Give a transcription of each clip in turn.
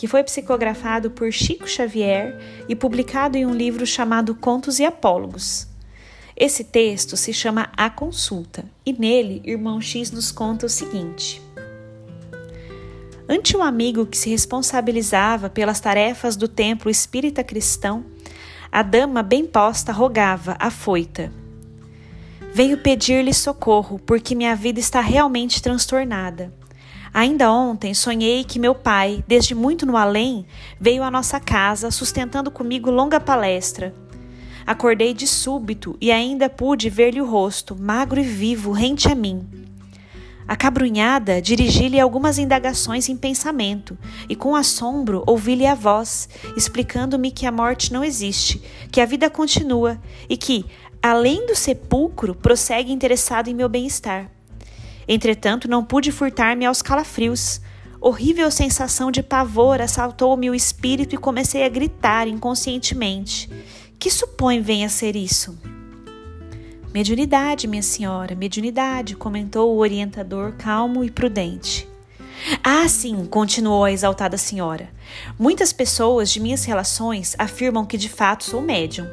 que foi psicografado por Chico Xavier e publicado em um livro chamado Contos e Apólogos. Esse texto se chama A Consulta e nele Irmão X nos conta o seguinte. Ante um amigo que se responsabilizava pelas tarefas do templo espírita cristão, a dama bem posta rogava, afoita: Venho pedir-lhe socorro, porque minha vida está realmente transtornada. Ainda ontem sonhei que meu pai, desde muito no além, veio à nossa casa sustentando comigo longa palestra. Acordei de súbito e ainda pude ver-lhe o rosto, magro e vivo, rente a mim. Acabrunhada, dirigi-lhe algumas indagações em pensamento, e com assombro ouvi-lhe a voz, explicando-me que a morte não existe, que a vida continua e que, além do sepulcro, prossegue interessado em meu bem-estar. Entretanto, não pude furtar-me aos calafrios. Horrível sensação de pavor assaltou-me o espírito e comecei a gritar inconscientemente. Que supõe venha a ser isso? Mediunidade, minha senhora, mediunidade, comentou o orientador calmo e prudente. Ah, sim, continuou a exaltada senhora. Muitas pessoas de minhas relações afirmam que de fato sou médium.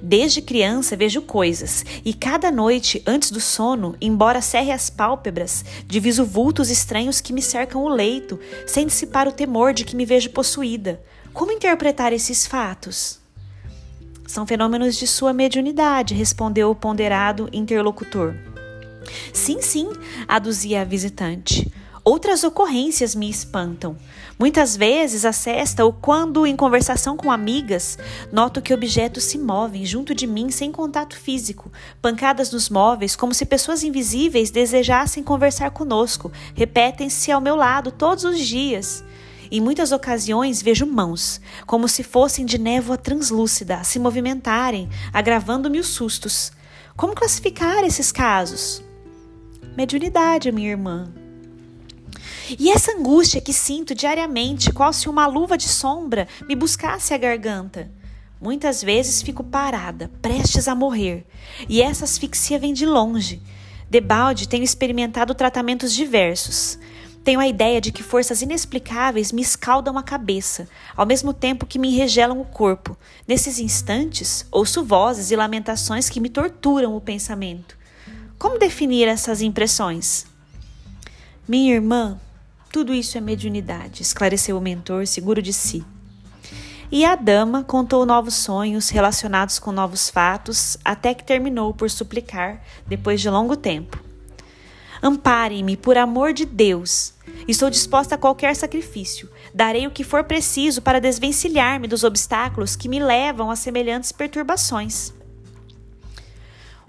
Desde criança vejo coisas, e cada noite, antes do sono, embora cerre as pálpebras, diviso vultos estranhos que me cercam o leito, sem dissipar o temor de que me vejo possuída. Como interpretar esses fatos? São fenômenos de sua mediunidade, respondeu o ponderado interlocutor. Sim, sim, aduzia a visitante. Outras ocorrências me espantam. Muitas vezes a cesta ou quando em conversação com amigas, noto que objetos se movem junto de mim sem contato físico, pancadas nos móveis como se pessoas invisíveis desejassem conversar conosco, repetem-se ao meu lado todos os dias. Em muitas ocasiões vejo mãos, como se fossem de névoa translúcida, a se movimentarem, agravando-me os sustos. Como classificar esses casos? Mediunidade, minha irmã, e essa angústia que sinto diariamente, qual se uma luva de sombra me buscasse a garganta. Muitas vezes fico parada, prestes a morrer, e essa asfixia vem de longe. Debalde tenho experimentado tratamentos diversos. Tenho a ideia de que forças inexplicáveis me escaldam a cabeça, ao mesmo tempo que me enregelam o corpo. Nesses instantes, ouço vozes e lamentações que me torturam o pensamento. Como definir essas impressões? Minha irmã, tudo isso é mediunidade, esclareceu o mentor, seguro de si. E a dama contou novos sonhos relacionados com novos fatos, até que terminou por suplicar, depois de longo tempo. Amparem-me, por amor de Deus. Estou disposta a qualquer sacrifício. Darei o que for preciso para desvencilhar-me dos obstáculos que me levam a semelhantes perturbações.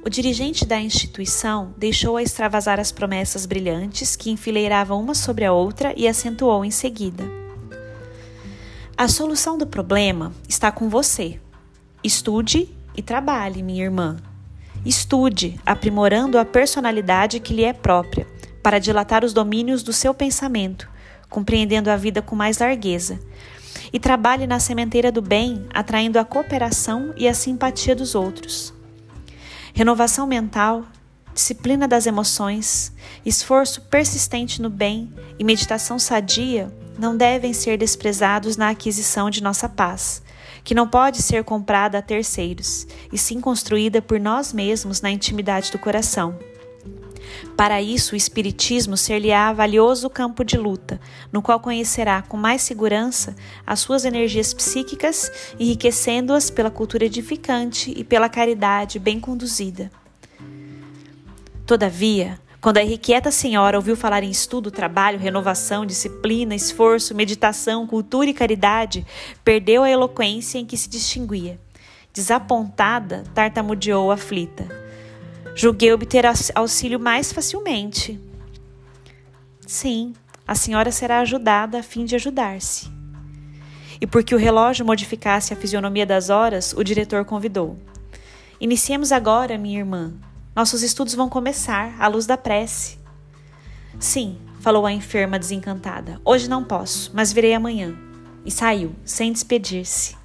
O dirigente da instituição deixou a extravasar as promessas brilhantes que enfileiravam uma sobre a outra e acentuou em seguida: A solução do problema está com você. Estude e trabalhe, minha irmã. Estude, aprimorando a personalidade que lhe é própria, para dilatar os domínios do seu pensamento, compreendendo a vida com mais largueza. E trabalhe na sementeira do bem, atraindo a cooperação e a simpatia dos outros. Renovação mental, disciplina das emoções, esforço persistente no bem e meditação sadia não devem ser desprezados na aquisição de nossa paz, que não pode ser comprada a terceiros, e sim construída por nós mesmos na intimidade do coração. Para isso, o Espiritismo ser-lhe-á valioso campo de luta, no qual conhecerá com mais segurança as suas energias psíquicas, enriquecendo-as pela cultura edificante e pela caridade bem conduzida. Todavia, quando a irrequieta senhora ouviu falar em estudo, trabalho, renovação, disciplina, esforço, meditação, cultura e caridade, perdeu a eloquência em que se distinguia. Desapontada, tartamudeou aflita. Julguei obter auxílio mais facilmente. Sim, a senhora será ajudada a fim de ajudar-se. e porque o relógio modificasse a fisionomia das horas, o diretor convidou. Iniciemos agora, minha irmã. Nossos estudos vão começar, à luz da prece. Sim, falou a enferma desencantada. Hoje não posso, mas virei amanhã. E saiu, sem despedir-se.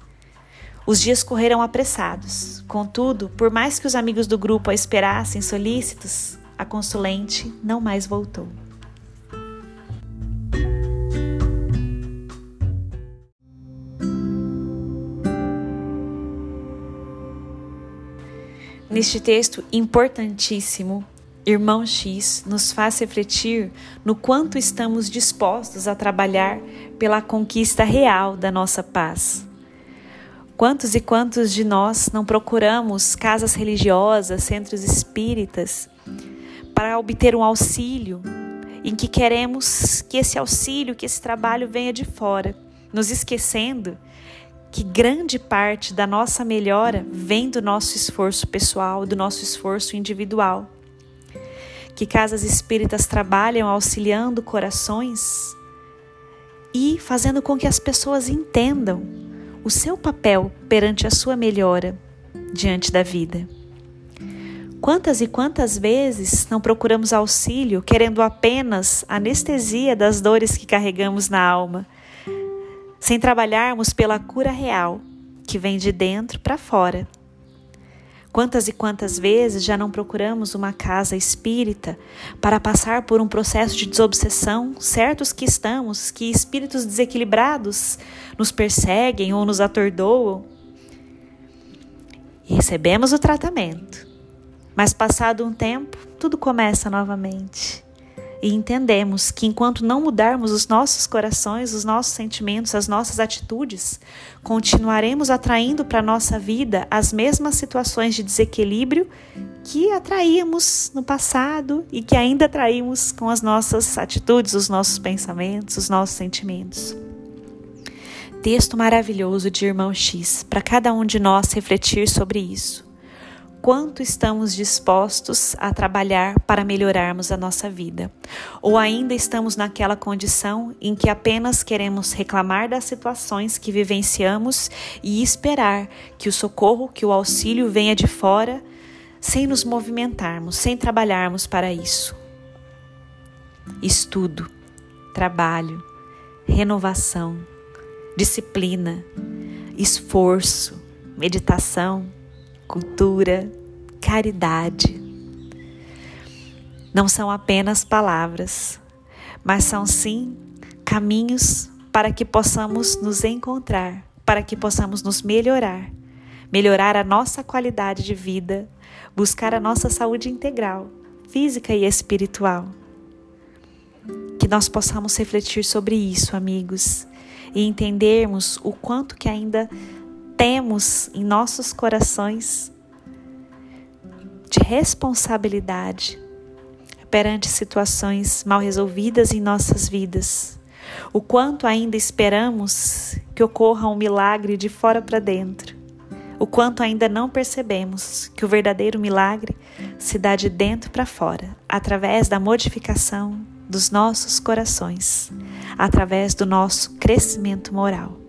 Os dias correram apressados. Contudo, por mais que os amigos do grupo a esperassem solícitos, a consulente não mais voltou. Neste texto importantíssimo, Irmão X nos faz refletir no quanto estamos dispostos a trabalhar pela conquista real da nossa paz. Quantos e quantos de nós não procuramos casas religiosas, centros espíritas, para obter um auxílio em que queremos que esse auxílio, que esse trabalho venha de fora, nos esquecendo que grande parte da nossa melhora vem do nosso esforço pessoal, do nosso esforço individual. Que casas espíritas trabalham auxiliando corações e fazendo com que as pessoas entendam o seu papel perante a sua melhora diante da vida. Quantas e quantas vezes não procuramos auxílio querendo apenas anestesia das dores que carregamos na alma? sem trabalharmos pela cura real, que vem de dentro para fora. Quantas e quantas vezes já não procuramos uma casa espírita para passar por um processo de desobsessão, certos que estamos, que espíritos desequilibrados nos perseguem ou nos atordoam? E recebemos o tratamento, mas passado um tempo, tudo começa novamente e entendemos que enquanto não mudarmos os nossos corações, os nossos sentimentos, as nossas atitudes, continuaremos atraindo para a nossa vida as mesmas situações de desequilíbrio que atraímos no passado e que ainda atraímos com as nossas atitudes, os nossos pensamentos, os nossos sentimentos. Texto maravilhoso de Irmão X, para cada um de nós refletir sobre isso quanto estamos dispostos a trabalhar para melhorarmos a nossa vida. Ou ainda estamos naquela condição em que apenas queremos reclamar das situações que vivenciamos e esperar que o socorro, que o auxílio venha de fora, sem nos movimentarmos, sem trabalharmos para isso. Estudo, trabalho, renovação, disciplina, esforço, meditação cultura, caridade. Não são apenas palavras, mas são sim caminhos para que possamos nos encontrar, para que possamos nos melhorar, melhorar a nossa qualidade de vida, buscar a nossa saúde integral, física e espiritual. Que nós possamos refletir sobre isso, amigos, e entendermos o quanto que ainda temos em nossos corações de responsabilidade perante situações mal resolvidas em nossas vidas. O quanto ainda esperamos que ocorra um milagre de fora para dentro. O quanto ainda não percebemos que o verdadeiro milagre se dá de dentro para fora, através da modificação dos nossos corações, através do nosso crescimento moral.